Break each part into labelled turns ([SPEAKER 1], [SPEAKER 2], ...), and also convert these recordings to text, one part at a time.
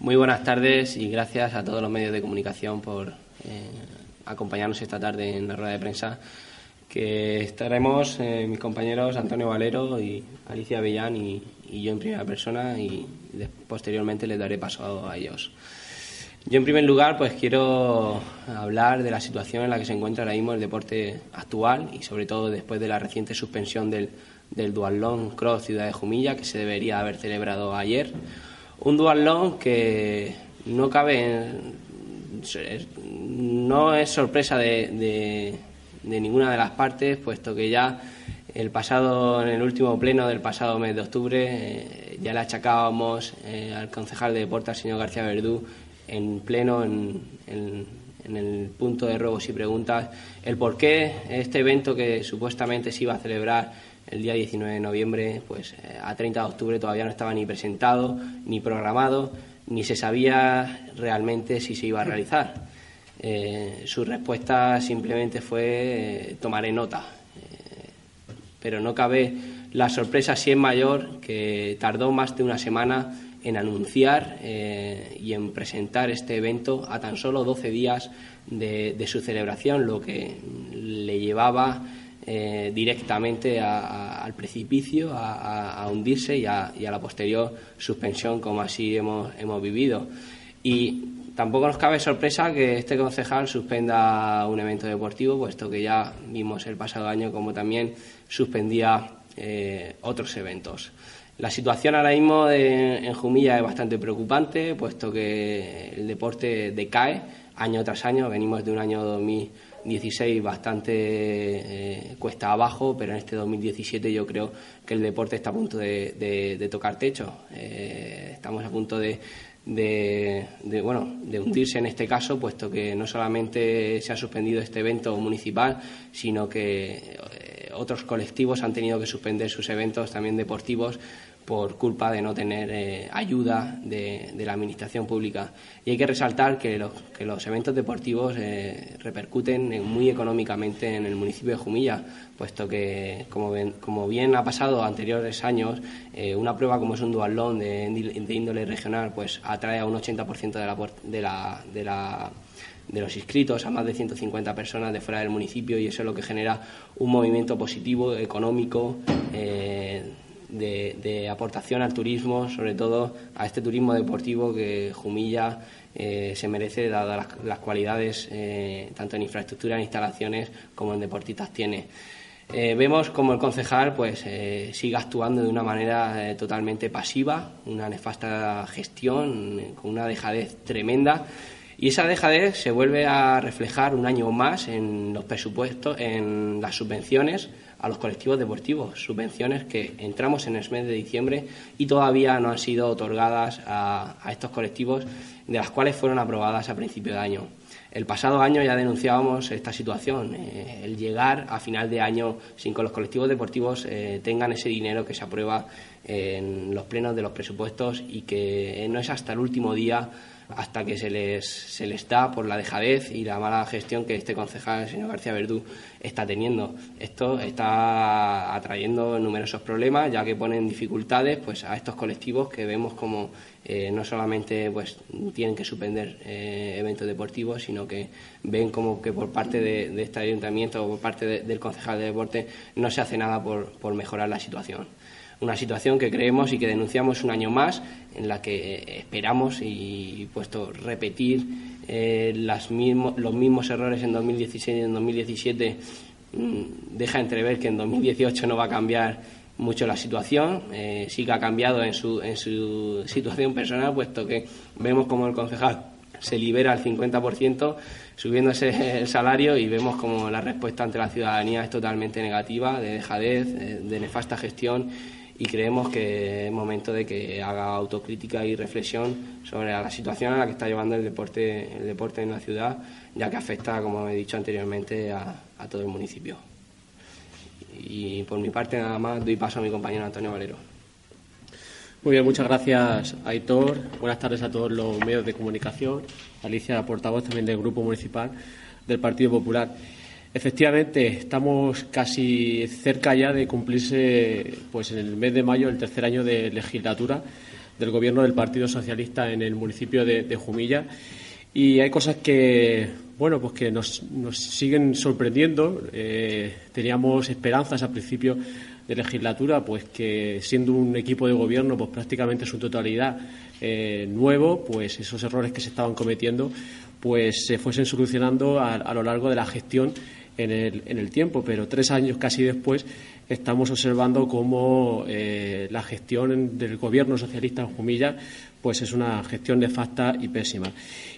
[SPEAKER 1] Muy buenas tardes y gracias a todos los medios de comunicación por eh, acompañarnos esta tarde en la rueda de prensa que estaremos eh, mis compañeros Antonio Valero y Alicia Avellán y, yo en primera persona y posteriormente les daré paso a ellos. Yo en primer lugar pues quiero hablar de la situación en la que se encuentra ahora mismo el deporte actual y sobre todo después de la reciente suspensión del, del Dualón Cross Ciudad de Jumilla que se debería haber celebrado ayer un dualón que no cabe, no es sorpresa de, ninguna de las partes, puesto que ya el pasado, en el último pleno del pasado mes de octubre, eh, ya le achacábamos eh, al concejal de deportes, señor García Verdú, en pleno, en, en, el punto de robos y preguntas, el por qué este evento que supuestamente se iba a celebrar el día 19 de noviembre, pues eh, a 30 de octubre todavía no estaba ni presentado, ni programado, ni se sabía realmente si se iba a realizar. Eh, su respuesta simplemente fue eh, tomaré nota. pero no cabe la sorpresa si es mayor que tardó más de una semana en anunciar y en presentar este evento a tan solo 12 días de su celebración, lo que le llevaba eh, directamente al precipicio, a, hundirse y a, la posterior suspensión, como así hemos, hemos vivido. Y tampoco nos cabe sorpresa que este concejal suspenda un evento deportivo, puesto que ya vimos el pasado año como también suspendía eh, otros eventos. La situación ahora mismo en Jumilla es bastante preocupante, puesto que el deporte decae año tras año. Venimos de un año 2000 16 bastante eh, cuesta abajo, pero en este 2017 yo creo que el deporte está a punto de, tocar techo. Eh, estamos a punto de, bueno, de hundirse en este caso, puesto que no solamente se ha suspendido este evento municipal, sino que eh, otros colectivos han tenido que suspender sus eventos también deportivos por culpa de no tener eh, ayuda de, la administración pública. Y hay que resaltar que, los eventos deportivos eh, repercuten muy económicamente en el municipio de Jumilla, puesto que, como, bien ha pasado anteriores años, eh, una prueba como es un dualón de, de, índole regional pues atrae a un 80% de la, de la, de la de los inscritos a más de 150 personas de fuera del municipio y eso es lo que genera un movimiento positivo económico de, aportación al turismo, sobre todo a este turismo deportivo que Jumilla eh, se merece, dadas las, cualidades eh, tanto en infraestructura, en instalaciones como en deportistas tiene. Eh, vemos como el concejal pues sigue actuando de una manera totalmente pasiva, una nefasta gestión, con una dejadez tremenda. Y esa dejadez se vuelve a reflejar un año más en los presupuestos, en las subvenciones a los colectivos deportivos, subvenciones que entramos en el mes de diciembre y todavía no han sido otorgadas a, estos colectivos, de las cuales fueron aprobadas a principio de año. El pasado año ya denunciábamos esta situación, eh, el llegar a final de año sin que los colectivos deportivos eh, tengan ese dinero que se aprueba en los plenos de los presupuestos y que no es hasta el último día hasta que se les, se les da por la dejadez y la mala gestión que este concejal, el señor García Verdú, está teniendo. Esto está atrayendo numerosos problemas, ya que ponen dificultades pues, a estos colectivos que vemos como eh, no solamente pues, tienen que suspender eh, eventos deportivos, sino que ven como que por parte de, este ayuntamiento o por parte del concejal de deporte no se hace nada por mejorar la situación una situación que creemos y que denunciamos un año más, en la que eh, esperamos y puesto repetir eh, las los mismos errores en 2016 y en 2017 mm, deja entrever que en 2018 no va a cambiar mucho la situación, eh, sí que ha cambiado en su, en su situación personal, puesto que vemos como el concejal se libera al 50%, subiéndose el salario y vemos como la respuesta ante la ciudadanía es totalmente negativa, de dejadez, de nefasta gestión y creemos que es momento de que haga autocrítica y reflexión sobre la situación a la que está llevando el deporte, el deporte en la ciudad, ya que afecta, como he dicho anteriormente, a, todo el municipio. Y por mi parte nada más doy paso a mi compañero Antonio Valero.
[SPEAKER 2] Muy bien, muchas gracias Aitor. Buenas tardes a todos los medios de comunicación. Alicia, portavoz también del Grupo Municipal del Partido Popular. Efectivamente, estamos casi cerca ya de cumplirse, pues en el mes de mayo, el tercer año de legislatura del Gobierno del Partido Socialista en el municipio de, Jumilla. Y hay cosas que, bueno, pues que nos, siguen sorprendiendo. Eh, teníamos esperanzas a principio de legislatura, pues que siendo un equipo de gobierno, pues prácticamente su totalidad eh, nuevo, pues esos errores que se estaban cometiendo, pues se fuesen solucionando a lo largo de la gestión en el, tiempo, pero tres años casi después estamos observando cómo eh, la gestión del gobierno socialista en Jumilla pues es una gestión nefasta y pésima.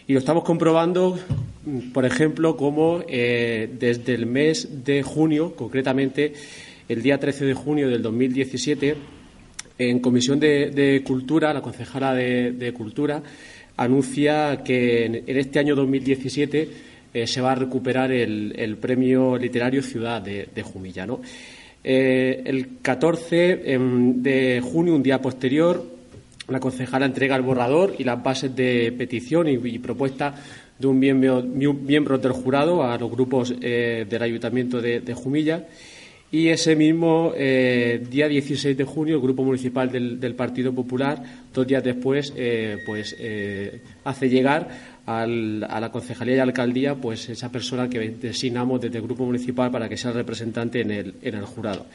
[SPEAKER 2] Y lo estamos comprobando, por ejemplo, cómo eh, desde el mes de junio, concretamente el día 13 de junio del 2017, en Comisión de, Cultura, la concejala de, Cultura anuncia que en este año 2017 eh, se va a recuperar el, premio literario Ciudad de, Jumilla. Eh, el 14 em, de junio, un día posterior, la concejala entrega el borrador y las bases de petición y, propuesta de un miembro, del jurado a los grupos eh, del Ayuntamiento de, Jumilla. Y ese mismo día 16 de junio, el Grupo Municipal del, Partido Popular, dos días después, pues hace llegar a la concejalía y alcaldía pues esa persona que designamos desde el grupo municipal para que sea representante en el, en el jurado.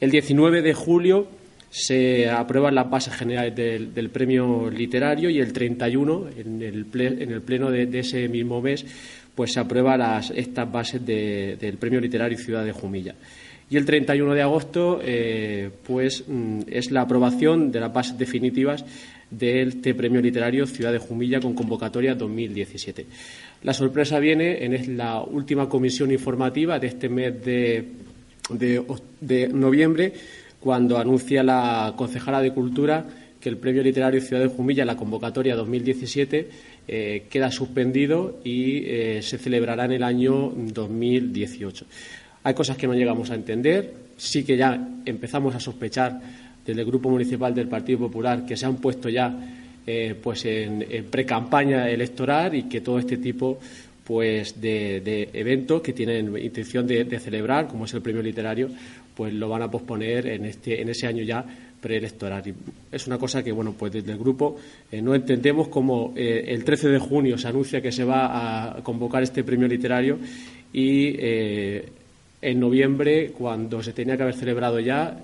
[SPEAKER 2] El 19 de julio se aprueban las bases generales del, premio literario y el 31, en el, en el pleno de, ese mismo mes, pues se aprueban las, estas bases del premio literario Ciudad de Jumilla. Y el 31 de agosto, eh, pues mm, es la aprobación de las bases definitivas de este premio literario Ciudad de Jumilla con convocatoria 2017. La sorpresa viene en la última comisión informativa de este mes de, noviembre, cuando anuncia la concejala de Cultura que el premio literario Ciudad de Jumilla, la convocatoria 2017, eh, queda suspendido y eh, se celebrará en el año 2018. Hay cosas que no llegamos a entender, sí que ya empezamos a sospechar del Grupo Municipal del Partido Popular que se han puesto ya eh, pues en, pre-campaña electoral y que todo este tipo pues de, eventos que tienen intención de, celebrar, como es el premio literario, pues lo van a posponer en, este, en ese año ya preelectoral. Y es una cosa que, bueno, pues desde el grupo eh, no entendemos cómo eh, el 13 de junio se anuncia que se va a convocar este premio literario y en noviembre, cuando se tenía que haber celebrado ya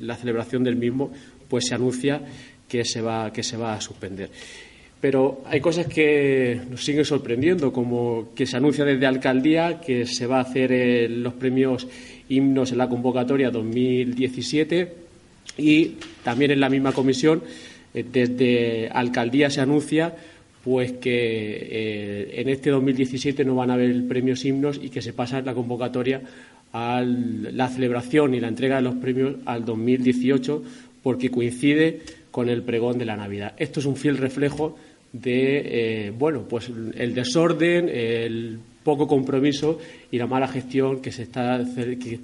[SPEAKER 2] la celebración del mismo, pues se anuncia que se va, que se va a suspender. Pero hay cosas que nos siguen sorprendiendo, como que se anuncia desde alcaldía que se va a hacer eh, los premios himnos en la convocatoria 2017 y también en la misma comisión eh, desde alcaldía se anuncia pues que eh, en este 2017 no van a haber premios himnos y que se pasa la convocatoria a la celebración y la entrega de los premios al 2018 porque coincide con el pregón de la Navidad. Esto es un fiel reflejo de eh, bueno pues el desorden, el poco compromiso y la mala gestión que, se está,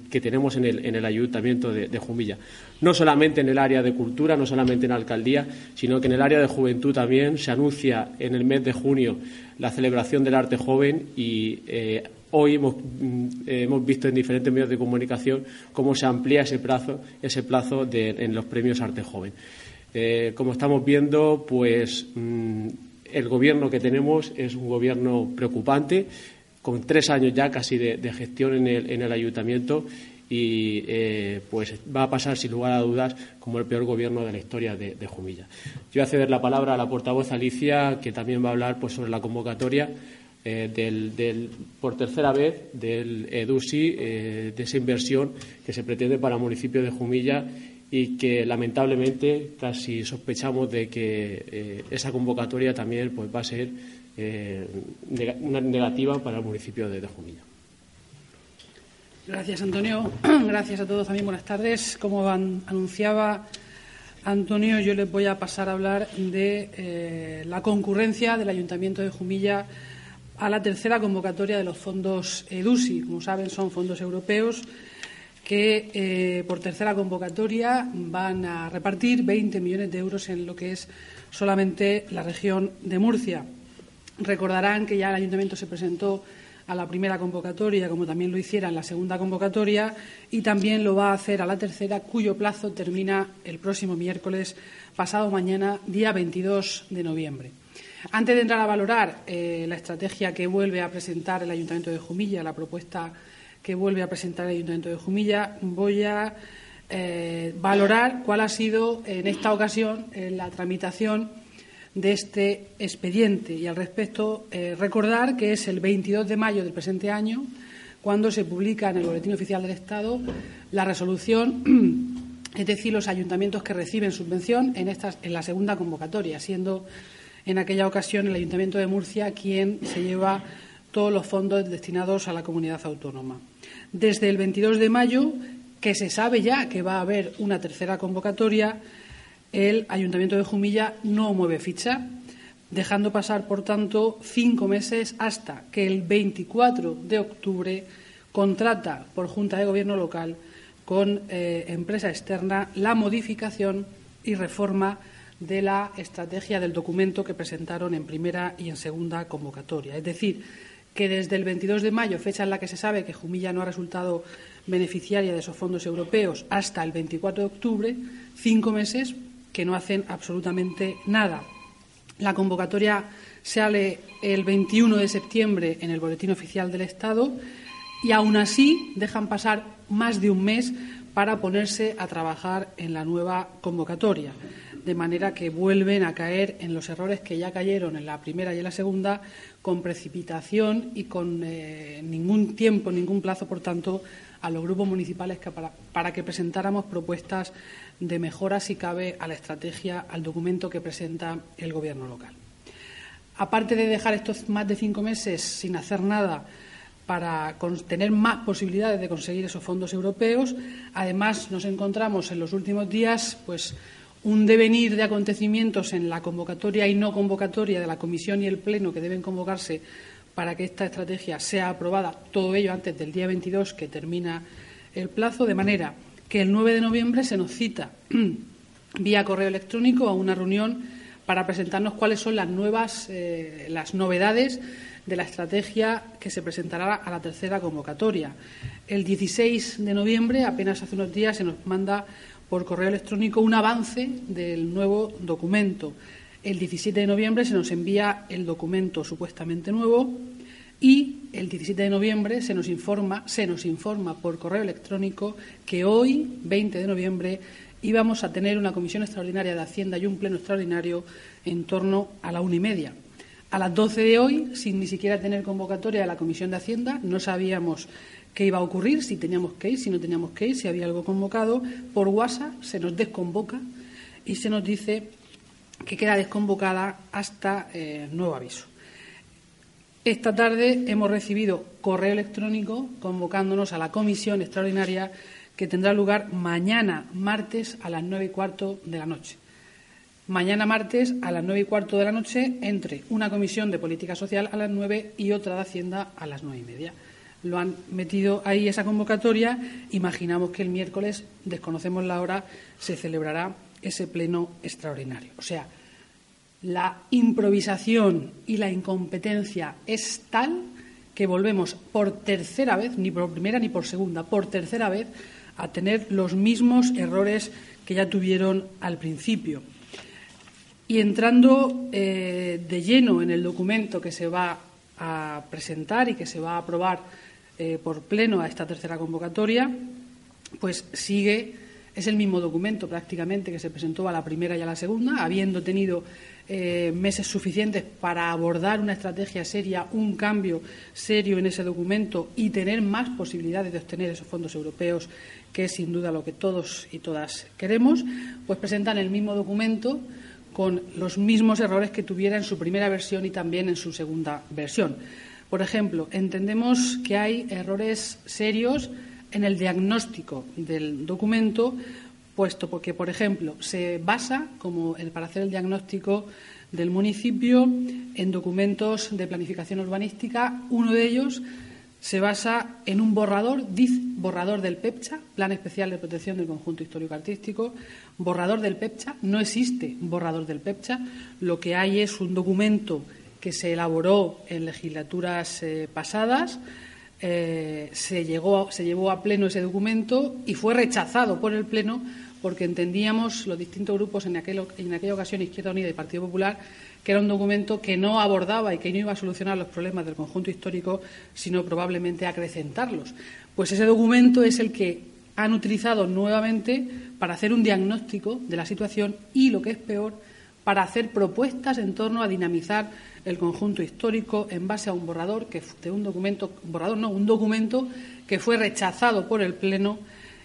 [SPEAKER 2] tenemos en el, en el ayuntamiento de, Jumilla. No solamente en el área de cultura, no solamente en la alcaldía, sino que en el área de juventud también se anuncia en el mes de junio la celebración del arte joven y eh, hoy hemos, mm, hemos, visto en diferentes medios de comunicación cómo se amplía ese plazo, ese plazo en los premios arte joven. Eh, como estamos viendo, pues mm, el gobierno que tenemos es un gobierno preocupante con tres años ya casi de, gestión en el, en el, ayuntamiento y eh, pues va a pasar sin lugar a dudas como el peor gobierno de la historia de, Jumilla. Yo voy a ceder la palabra a la portavoz Alicia, que también va a hablar pues, sobre la convocatoria eh, del, por tercera vez del EDUSI, eh, de esa inversión que se pretende para el municipio de Jumilla y que lamentablemente casi sospechamos de que esa convocatoria también pues, va a ser eh, una negativa para el municipio de, Jumilla.
[SPEAKER 3] Gracias, Antonio. Gracias a todos también. Buenas tardes. Como anunciaba Antonio, yo les voy a pasar a hablar de eh, la concurrencia del Ayuntamiento de Jumilla a la tercera convocatoria de los fondos EDUSI. Como saben, son fondos europeos que eh, por tercera convocatoria van a repartir 20 millones de euros en lo que es solamente la región de Murcia. Recordarán que ya el Ayuntamiento se presentó a la primera convocatoria, como también lo hiciera en la segunda convocatoria, y también lo va a hacer a la tercera, cuyo plazo termina el próximo miércoles, pasado mañana, día 22 de noviembre. Antes de entrar a valorar eh, la estrategia que vuelve a presentar el Ayuntamiento de Jumilla, la propuesta que vuelve a presentar el Ayuntamiento de Jumilla, voy a eh, valorar cuál ha sido en esta ocasión la tramitación de este expediente. Y al respecto eh, recordar que es el 22 de mayo del presente año cuando se publica en el Boletín Oficial del Estado la resolución, es decir, los ayuntamientos que reciben subvención en, en la segunda convocatoria, siendo en aquella ocasión el Ayuntamiento de Murcia quien se lleva todos los fondos destinados a la comunidad autónoma. Desde el 22 de mayo, que se sabe ya que va a haber una tercera convocatoria, el Ayuntamiento de Jumilla no mueve ficha, dejando pasar, por tanto, cinco meses hasta que el 24 de octubre contrata por Junta de Gobierno local con eh, empresa externa la modificación y reforma de la estrategia del documento que presentaron en primera y en segunda convocatoria. Es decir, que desde el 22 de mayo, fecha en la que se sabe que Jumilla no ha resultado beneficiaria de esos fondos europeos, hasta el 24 de octubre, cinco meses que no hacen absolutamente nada. La convocatoria sale el 21 de septiembre en el Boletín Oficial del Estado y aún así dejan pasar más de un mes para ponerse a trabajar en la nueva convocatoria de manera que vuelven a caer en los errores que ya cayeron en la primera y en la segunda, con precipitación y con eh, ningún tiempo, ningún plazo, por tanto, a los grupos municipales para, que presentáramos propuestas de mejora, si cabe, a la estrategia, al documento que presenta el Gobierno local. Aparte de dejar estos más de cinco meses sin hacer nada para tener más posibilidades de conseguir esos fondos europeos, además nos encontramos en los últimos días, pues un devenir de acontecimientos en la convocatoria y no convocatoria de la Comisión y el Pleno que deben convocarse para que esta estrategia sea aprobada, todo ello antes del día 22, que termina el plazo, de manera que el 9 de noviembre se nos cita vía correo electrónico a una reunión para presentarnos cuáles son las nuevas, eh, las novedades de la estrategia que se presentará a la tercera convocatoria. El 16 de noviembre, apenas hace unos días, se nos manda por correo electrónico un avance del nuevo documento. El 17 de noviembre se nos envía el documento supuestamente nuevo y el 17 de noviembre se nos informa, se nos informa por correo electrónico que hoy, 20 de noviembre, íbamos a tener una comisión extraordinaria de Hacienda y un pleno extraordinario en torno a la una y media. A las 12 de hoy, sin ni siquiera tener convocatoria de la Comisión de Hacienda, no sabíamos qué iba a ocurrir, si teníamos que ir, si no teníamos que ir, si había algo convocado. Por WhatsApp se nos desconvoca y se nos dice que queda desconvocada hasta eh, nuevo aviso. Esta tarde hemos recibido correo electrónico convocándonos a la comisión extraordinaria que tendrá lugar mañana martes a las nueve y cuarto de la noche. Mañana martes a las nueve y cuarto de la noche entre una comisión de política social a las nueve y otra de Hacienda a las nueve y media lo han metido ahí esa convocatoria. Imaginamos que el miércoles, desconocemos la hora, se celebrará ese pleno extraordinario. O sea, la improvisación y la incompetencia es tal que volvemos por tercera vez, ni por primera ni por segunda, por tercera vez, a tener los mismos errores que ya tuvieron al principio. Y entrando eh, de lleno en el documento que se va a presentar y que se va a aprobar eh, por pleno a esta tercera convocatoria, pues sigue, es el mismo documento prácticamente que se presentó a la primera y a la segunda, habiendo tenido eh, meses suficientes para abordar una estrategia seria, un cambio serio en ese documento y tener más posibilidades de obtener esos fondos europeos, que es sin duda lo que todos y todas queremos, pues presentan el mismo documento con los mismos errores que tuviera en su primera versión y también en su segunda versión. Por ejemplo, entendemos que hay errores serios en el diagnóstico del documento, puesto porque, por ejemplo, se basa, como el, para hacer el diagnóstico del municipio, en documentos de planificación urbanística. Uno de ellos se basa en un borrador, DIZ, borrador del PEPCHA, Plan Especial de Protección del Conjunto Histórico-Artístico, borrador del PEPCHA. No existe borrador del PEPCHA. Lo que hay es un documento que se elaboró en legislaturas eh, pasadas. Eh, se, llevó a pleno ese documento y fue rechazado por el pleno porque entendíamos los distintos grupos en, en aquella ocasión, Izquierda Unida y Partido Popular, que era un documento que no abordaba y que no iba a solucionar los problemas del conjunto histórico, sino probablemente acrecentarlos. Pues ese documento es el que han utilizado nuevamente para hacer un diagnóstico de la situación y, lo que es peor, para hacer propuestas en torno a dinamizar el conjunto histórico en base a un borrador que de un documento borrador no un documento que fue rechazado por el pleno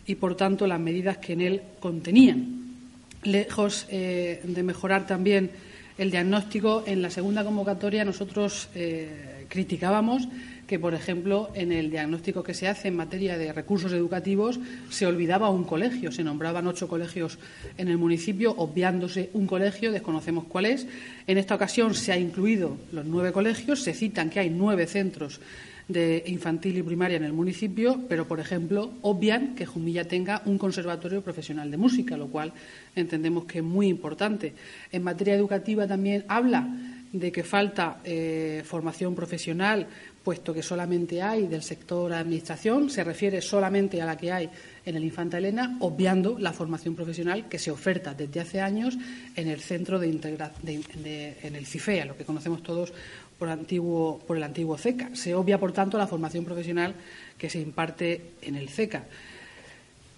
[SPEAKER 3] y, por tanto, las medidas que en él contenían. Lejos eh, de mejorar también el diagnóstico, en la segunda convocatoria nosotros eh, criticábamos que, por ejemplo, en el diagnóstico que se hace en materia de recursos educativos se olvidaba un colegio, se nombraban ocho colegios en el municipio, obviándose un colegio, desconocemos cuál es. En esta ocasión se ha incluido los nueve colegios, se citan que hay nueve centros de infantil y primaria en el municipio, pero, por ejemplo, obvian que Jumilla tenga un conservatorio profesional de música, lo cual entendemos que es muy importante. En materia educativa también habla de que falta eh, formación profesional, puesto que solamente hay del sector administración, se refiere solamente a la que hay en el Infanta Elena, obviando la formación profesional que se oferta desde hace años en el centro de, integración, en el CIFEA, lo que conocemos todos por, antiguo, por el antiguo CECA. Se obvia, por tanto, la formación profesional que se imparte en el CECA.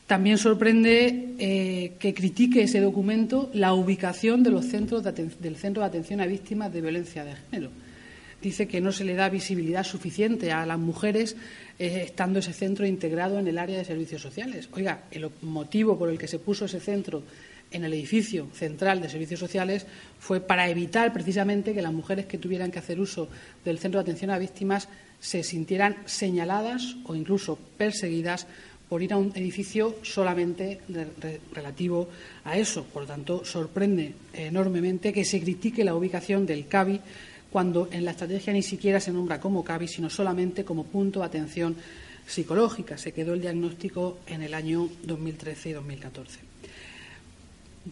[SPEAKER 3] También sorprende eh, que critique ese documento la ubicación de los centros del Centro de Atención a Víctimas de Violencia de Género. Dice que no se le da visibilidad suficiente a las mujeres eh, estando ese centro integrado en el área de servicios sociales. Oiga, el motivo por el que se puso ese centro en el edificio central de servicios sociales fue para evitar precisamente que las mujeres que tuvieran que hacer uso del centro de atención a víctimas se sintieran señaladas o incluso perseguidas por ir a un edificio solamente relativo a eso. Por lo tanto, sorprende enormemente que se critique la ubicación del CABI cuando en la estrategia ni siquiera se nombra como CABI, sino solamente como punto de atención psicológica. Se quedó el diagnóstico en el año 2013 y 2014.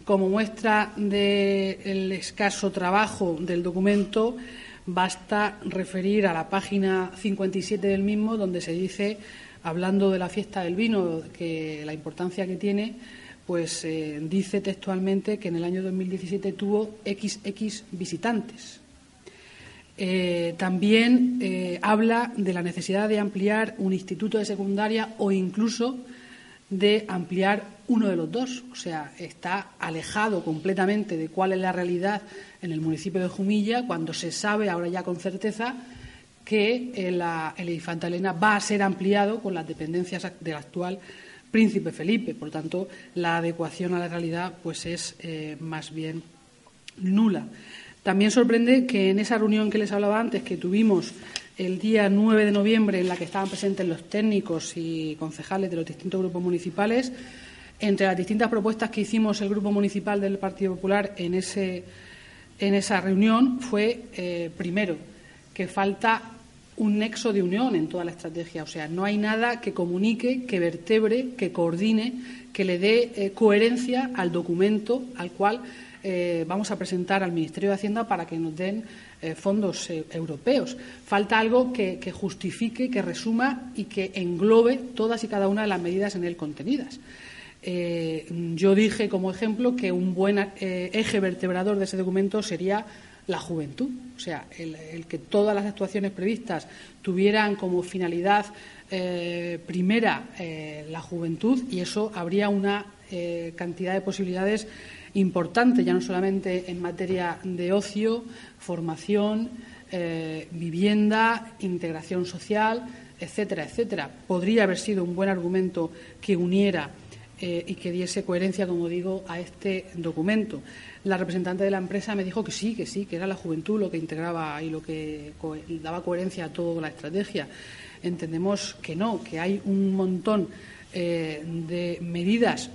[SPEAKER 3] Como muestra del escaso trabajo del documento, basta referir a la página 57 del mismo, donde se dice, hablando de la fiesta del vino, que la importancia que tiene, pues eh, dice textualmente que en el año 2017 tuvo XX visitantes. Eh, también eh, habla de la necesidad de ampliar un instituto de secundaria o incluso de ampliar uno de los dos. O sea, está alejado completamente de cuál es la realidad en el municipio de Jumilla cuando se sabe ahora ya con certeza que el, el Infanta Elena va a ser ampliado con las dependencias del actual Príncipe Felipe. Por tanto, la adecuación a la realidad pues es eh, más bien nula. También sorprende que en esa reunión que les hablaba antes, que tuvimos el día 9 de noviembre, en la que estaban presentes los técnicos y concejales de los distintos grupos municipales, entre las distintas propuestas que hicimos el Grupo Municipal del Partido Popular en, ese, en esa reunión fue, eh, primero, que falta un nexo de unión en toda la estrategia. O sea, no hay nada que comunique, que vertebre, que coordine, que le dé eh, coherencia al documento al cual eh, vamos a presentar al Ministerio de Hacienda para que nos den eh, fondos eh, europeos. Falta algo que, justifique, que resuma y que englobe todas y cada una de las medidas en él contenidas. yo dije como ejemplo que un buen eje vertebrador de ese documento sería la juventud, o sea, el, que todas las actuaciones previstas tuvieran como finalidad primera la juventud y eso habría una cantidad de posibilidades importante, ya no solamente en materia de ocio, formación, eh, vivienda, integración social, etcétera, etcétera. Podría haber sido un buen argumento que uniera eh, y que diese coherencia, como digo, a este documento. La representante de la empresa me dijo que sí, que sí, que era la juventud lo que integraba y lo que daba coherencia a toda la estrategia. Entendemos que no, que hay un montón eh, de medidas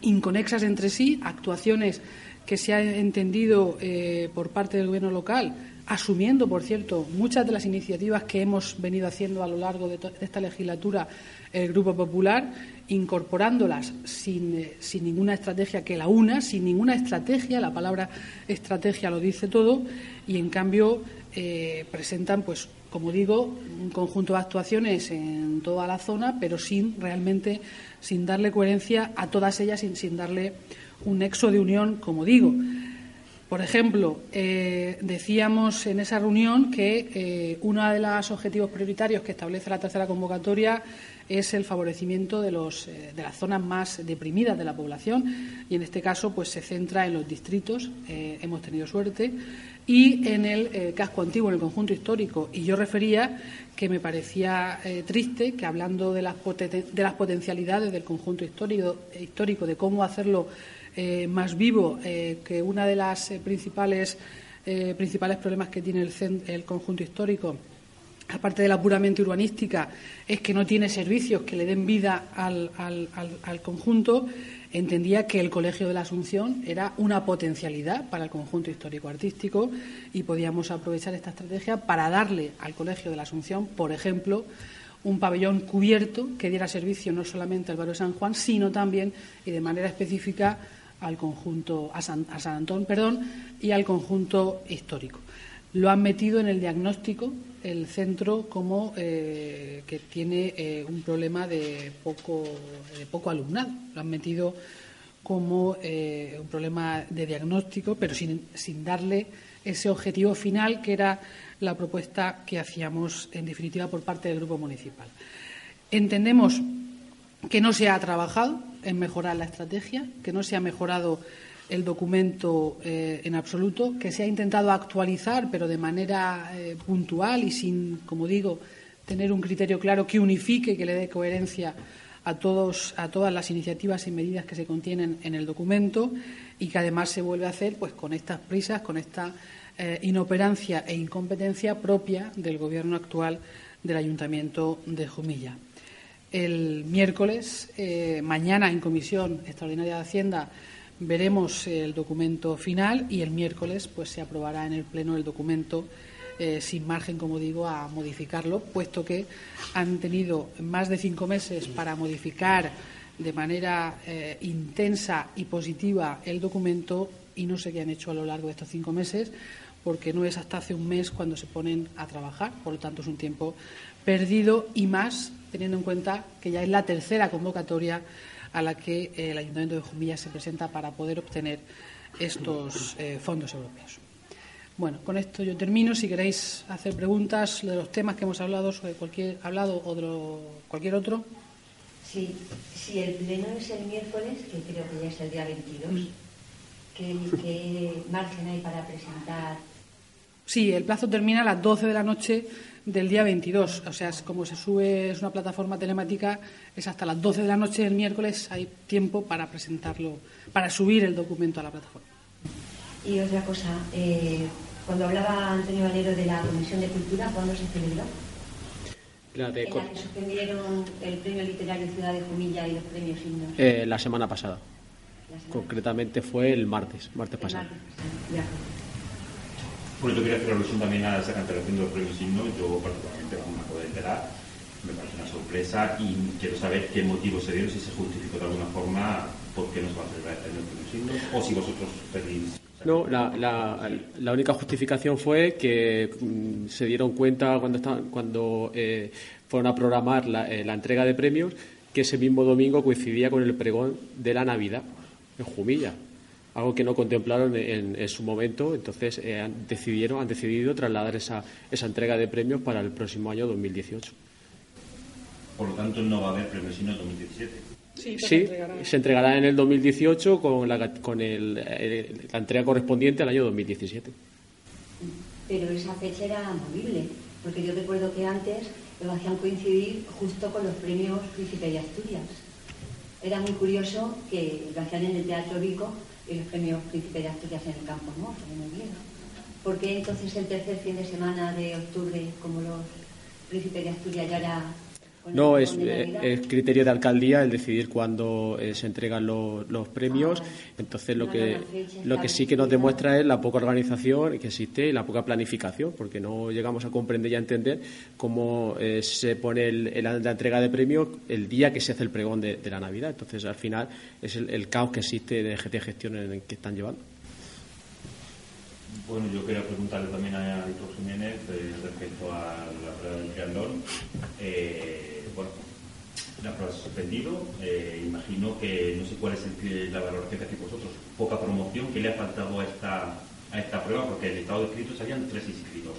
[SPEAKER 3] inconexas entre sí, actuaciones que se han entendido eh, por parte del Gobierno local, asumiendo, por cierto, muchas de las iniciativas que hemos venido haciendo a lo largo de esta legislatura el Grupo Popular incorporándolas sin, eh, sin, ninguna estrategia que la una, sin ninguna estrategia, la palabra estrategia lo dice todo, y en cambio eh, presentan, pues, como digo, un conjunto de actuaciones en toda la zona, pero sin realmente, sin darle coherencia a todas ellas, sin darle un nexo de unión, como digo. Por ejemplo, eh, decíamos en esa reunión que uno de los objetivos prioritarios que establece la tercera convocatoria es el favorecimiento de, los, eh, de las zonas más deprimidas de la población y en este caso pues se centra en los distritos, eh, hemos tenido suerte, y en el eh, casco antiguo, en el conjunto histórico. Y yo refería que me parecía triste que hablando de las, de las potencialidades del conjunto histórico, histórico de cómo hacerlo más vivo, que una de las principales, principales problemas que tiene el, el conjunto histórico aparte de la puramente urbanística, es que no tiene servicios que le den vida al, conjunto, entendía que el Colegio de la Asunción era una potencialidad para el conjunto histórico-artístico y podíamos aprovechar esta estrategia para darle al Colegio de la Asunción, por ejemplo, un pabellón cubierto que diera servicio no solamente al barrio San Juan, sino también y de manera específica al conjunto, a San, a San Antón, perdón, y al conjunto histórico. Lo han metido en el diagnóstico el centro como eh, que tiene eh, un problema de poco, de poco alumnado. Lo han metido como eh, un problema de diagnóstico, pero sin, sin darle ese objetivo final que era la propuesta que hacíamos, en definitiva, por parte del Grupo Municipal. Entendemos que no se ha trabajado en mejorar la estrategia, que no se ha mejorado el documento eh, en absoluto, que se ha intentado actualizar, pero de manera eh, puntual y sin, como digo, tener un criterio claro que unifique, que le dé coherencia a, todos, a todas las iniciativas y medidas que se contienen en el documento y que además se vuelve a hacer pues, con estas prisas, con esta eh, inoperancia e incompetencia propia del Gobierno actual del Ayuntamiento de Jumilla. El miércoles, mañana, en Comisión Extraordinaria de Hacienda, veremos el documento final y el miércoles pues se aprobará en el pleno el documento eh, sin margen, como digo, a modificarlo, puesto que han tenido más de cinco meses para modificar de manera eh, intensa y positiva el documento y no sé qué han hecho a lo largo de estos cinco meses, porque no es hasta hace un mes cuando se ponen a trabajar, por lo tanto es un tiempo perdido y más teniendo en cuenta que ya es la tercera convocatoria a la que eh, el Ayuntamiento de Jumilla se presenta para poder obtener estos eh, fondos europeos. Bueno, con esto yo termino. Si queréis hacer preguntas de los temas que hemos hablado, sobre cualquier hablado o de cualquier otro.
[SPEAKER 4] Sí, si el pleno es el miércoles, que creo que ya es el día 22, ¿qué, margen hay para presentar?
[SPEAKER 3] Sí, el plazo termina a las 12 de la noche del día 22. O sea, como se sube, es una plataforma telemática, es hasta las 12 de la noche del miércoles, hay tiempo para presentarlo, para subir el documento a la plataforma.
[SPEAKER 4] Y otra cosa, eh, cuando hablaba Antonio Valero de la Comisión de Cultura, ¿cuándo se celebró? La de... En la que suspendieron el Premio Literario Ciudad de Jumilla y los premios himnos.
[SPEAKER 2] Eh, la semana pasada. Concretamente fue el martes, martes pasado.
[SPEAKER 5] Bueno, yo quería hacer alusión también a esa cancelación de los premios signos. Yo particularmente me acabo de enterar, me parece una sorpresa y quiero saber qué motivo se dieron, si se justificó de alguna forma por qué no se va a celebrar el premio signos o si vosotros pedís
[SPEAKER 2] no, la, la, única justificación fue que mm, se dieron cuenta cuando, estaban, cuando eh, fueron a programar la, eh, la, entrega de premios que ese mismo domingo coincidía con el pregón de la Navidad en Jumilla algo que no contemplaron en, su momento, entonces eh, han, decidieron, han decidido trasladar esa, esa entrega de premios para el próximo año 2018.
[SPEAKER 5] Por lo tanto, no va a haber premios sino en 2017.
[SPEAKER 2] Sí, se, entregará. en el 2018 con, la, con el, la entrega correspondiente al año 2017.
[SPEAKER 4] Pero esa fecha era movible, porque yo recuerdo que antes lo hacían coincidir justo con los premios Príncipe de Asturias. era muy curioso que lo hacían en el Teatro Vico y los premios Príncipe de Asturias en el Campo ¿no? muy bien. ¿Por qué entonces el tercer fin de semana de octubre, como los Príncipes de Asturias ya era
[SPEAKER 2] no, es, eh, criterio de alcaldía el decidir cuándo eh, se entregan los, premios. Entonces, lo que, lo que sí que nos demuestra es la poca organización que existe y la poca planificación, porque no llegamos a comprender y a entender cómo eh, se pone la entrega de premios el día que se hace el pregón de, la Navidad. Entonces, al final, es el, caos que existe de GT Gestión en el que están llevando.
[SPEAKER 5] Bueno, yo quería preguntarle también a Héctor Jiménez respecto a la prueba del triatlón. Eh, bueno, la prueba suspendido. Eh, imagino que no sé cuál es el, la valoración que hacéis vosotros. Poca promoción. ¿Qué le ha faltado a esta, a esta prueba? Porque el estado de inscritos habían tres inscritos.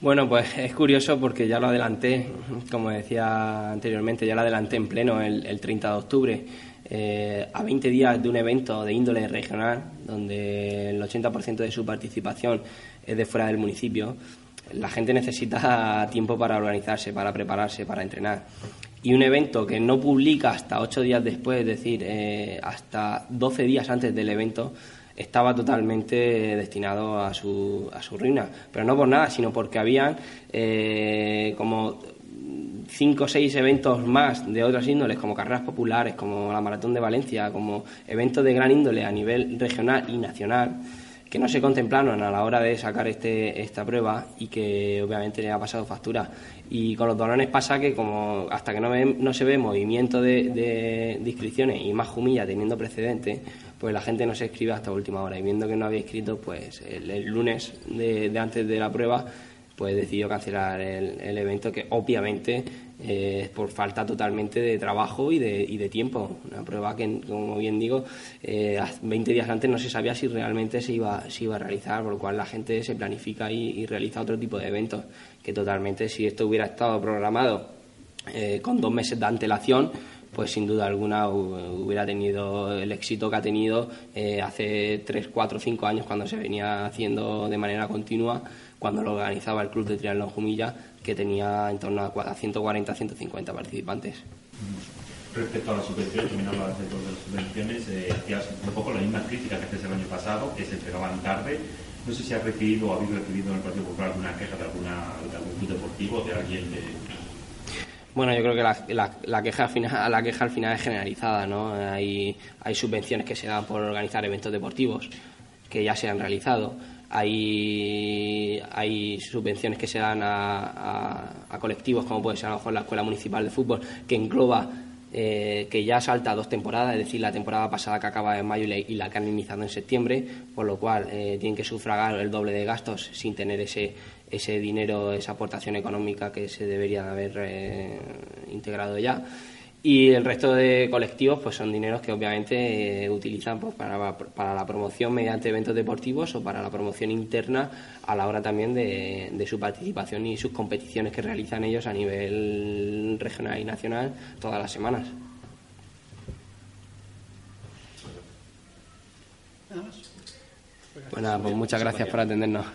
[SPEAKER 1] Bueno, pues es curioso porque ya lo adelanté, como decía anteriormente, ya lo adelanté en pleno el, 30 de octubre, eh, a 20 días de un evento de índole regional, donde el 80% de su participación es de fuera del municipio la gente necesita tiempo para organizarse, para prepararse, para entrenar. Y un evento que no publica hasta ocho días después, es decir, eh, hasta 12 días antes del evento, estaba totalmente destinado a su, a su ruina. Pero no por nada, sino porque habían eh, como cinco o seis eventos más de otras índoles, como carreras populares, como la Maratón de Valencia, como eventos de gran índole a nivel regional y nacional que no se contemplaron a la hora de sacar este, esta prueba y que obviamente le ha pasado factura. Y con los dolones pasa que como hasta que no, no se ve movimiento de, de, inscripciones y más Jumilla teniendo precedentes, pues la gente no se escribe hasta última hora. Y viendo que no había escrito, pues el, lunes de, de, antes de la prueba, pues decidió cancelar el, evento que obviamente eh, por falta totalmente de trabajo y de, y de, tiempo. Una prueba que, como bien digo, eh, 20 días antes no se sabía si realmente se iba, se iba a realizar, por lo cual la gente se planifica y, realiza otro tipo de eventos, que totalmente si esto hubiera estado programado eh, con dos meses de antelación, pues sin duda alguna hubiera tenido el éxito que ha tenido eh, hace 3, 4, 5 años cuando se venía haciendo de manera continua, cuando lo organizaba el Club de Triatlón Jumilla, que tenía en torno a 140, 150 participantes.
[SPEAKER 5] Respecto a las subvenciones, también hablabas de las subvenciones, eh, hacías un poco la misma crítica que haces el año pasado, que se entregaban tarde. No sé si has recibido o habéis recibido en el Partido Popular alguna queja de, alguna, de algún club deportivo, de alguien de,
[SPEAKER 1] bueno, yo creo que la, la, queja al final, la queja al final es generalizada, ¿no? Hay, hay subvenciones que se dan por organizar eventos deportivos que ya se han realizado hay, hay subvenciones que se dan a, a, colectivos, como puede ser a lo mejor la Escuela Municipal de Fútbol, que engloba, eh, que ya salta dos temporadas, es decir, la temporada pasada que acaba en mayo y la que han iniciado en septiembre, por lo cual eh, tienen que sufragar el doble de gastos sin tener ese, ese dinero, esa aportación económica que se debería haber eh, integrado ya. Y el resto de colectivos pues son dineros que obviamente eh, utilizan pues, para, para, la promoción mediante eventos deportivos o para la promoción interna a la hora también de, de, su participación y sus competiciones que realizan ellos a nivel regional y nacional todas las semanas. Bueno, pues muchas gracias por atendernos.